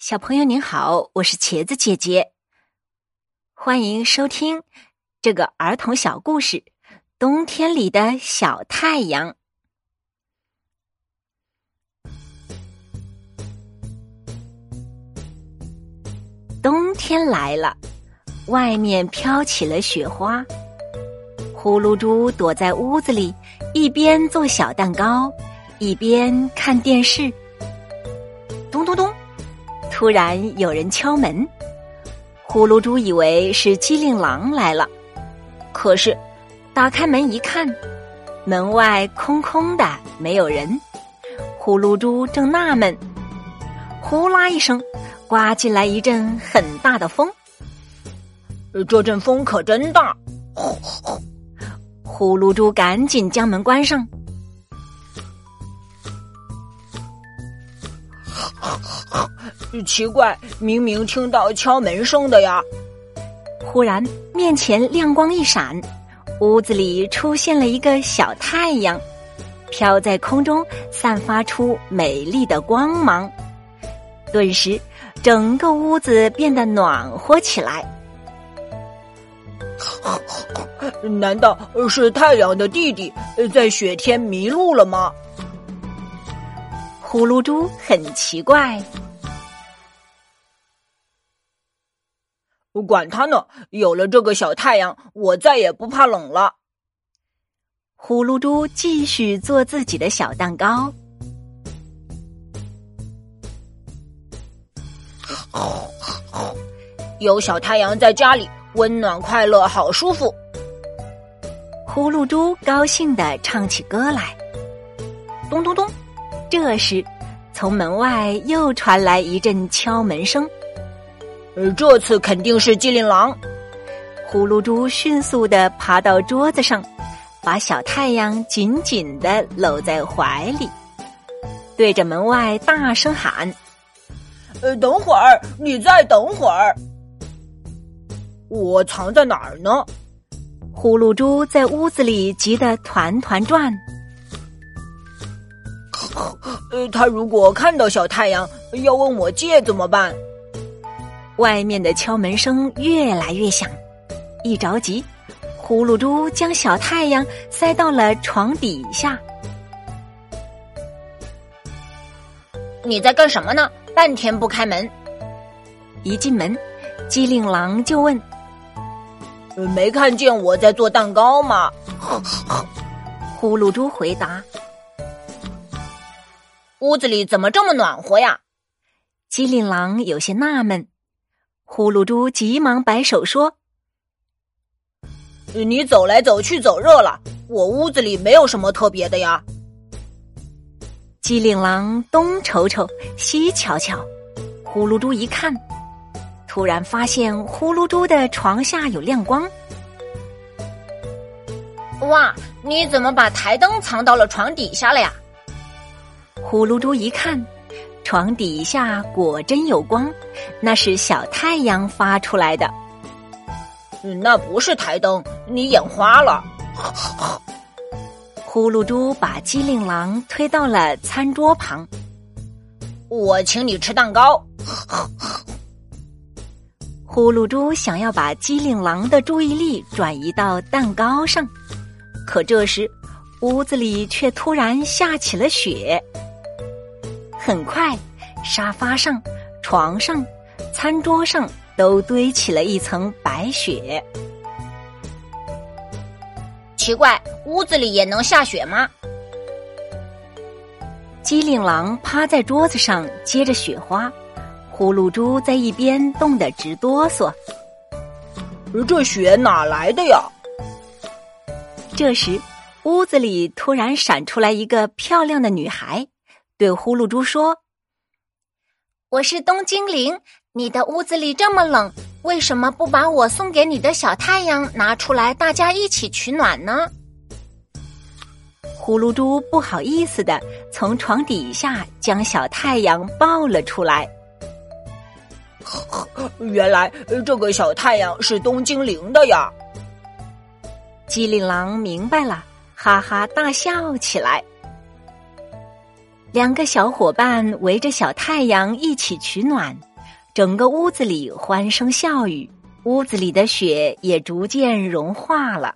小朋友您好，我是茄子姐姐，欢迎收听这个儿童小故事《冬天里的小太阳》。冬天来了，外面飘起了雪花。呼噜猪躲在屋子里，一边做小蛋糕，一边看电视。咚咚咚。突然有人敲门，呼噜猪以为是机灵狼来了，可是打开门一看，门外空空的，没有人。呼噜猪正纳闷，呼啦一声，刮进来一阵很大的风。这阵风可真大！呼呼，呼噜猪赶紧将门关上。奇怪，明明听到敲门声的呀！忽然，面前亮光一闪，屋子里出现了一个小太阳，飘在空中，散发出美丽的光芒。顿时，整个屋子变得暖和起来。难道是太阳的弟弟在雪天迷路了吗？呼噜猪很奇怪。管他呢！有了这个小太阳，我再也不怕冷了。呼噜猪继续做自己的小蛋糕。有小太阳在家里，温暖快乐，好舒服。呼噜猪高兴的唱起歌来。咚咚咚！这时，从门外又传来一阵敲门声。呃，这次肯定是机灵狼。呼噜猪迅速的爬到桌子上，把小太阳紧紧的搂在怀里，对着门外大声喊：“呃，等会儿，你再等会儿。我藏在哪儿呢？”呼噜猪在屋子里急得团团转。呃，他如果看到小太阳，要问我借怎么办？外面的敲门声越来越响，一着急，呼噜猪将小太阳塞到了床底下。你在干什么呢？半天不开门。一进门，机灵狼就问：“没看见我在做蛋糕吗？” 呼噜猪回答：“屋子里怎么这么暖和呀？”机灵狼有些纳闷。呼噜猪急忙摆手说：“你走来走去走热了，我屋子里没有什么特别的呀。”机灵狼东瞅瞅，西瞧瞧，呼噜猪一看，突然发现呼噜猪的床下有亮光。哇，你怎么把台灯藏到了床底下了呀？呼噜猪一看。床底下果真有光，那是小太阳发出来的。那不是台灯，你眼花了。呼噜猪把机灵狼推到了餐桌旁，我请你吃蛋糕。呼噜猪想要把机灵狼的注意力转移到蛋糕上，可这时屋子里却突然下起了雪。很快，沙发上、床上、餐桌上都堆起了一层白雪。奇怪，屋子里也能下雪吗？机灵狼趴在桌子上接着雪花，呼噜猪在一边冻得直哆嗦。这雪哪来的呀？这时，屋子里突然闪出来一个漂亮的女孩。对呼噜猪说：“我是冬精灵，你的屋子里这么冷，为什么不把我送给你的小太阳拿出来，大家一起取暖呢？”呼噜猪不好意思的从床底下将小太阳抱了出来。原来这个小太阳是冬精灵的呀！机灵狼明白了，哈哈大笑起来。两个小伙伴围着小太阳一起取暖，整个屋子里欢声笑语，屋子里的雪也逐渐融化了。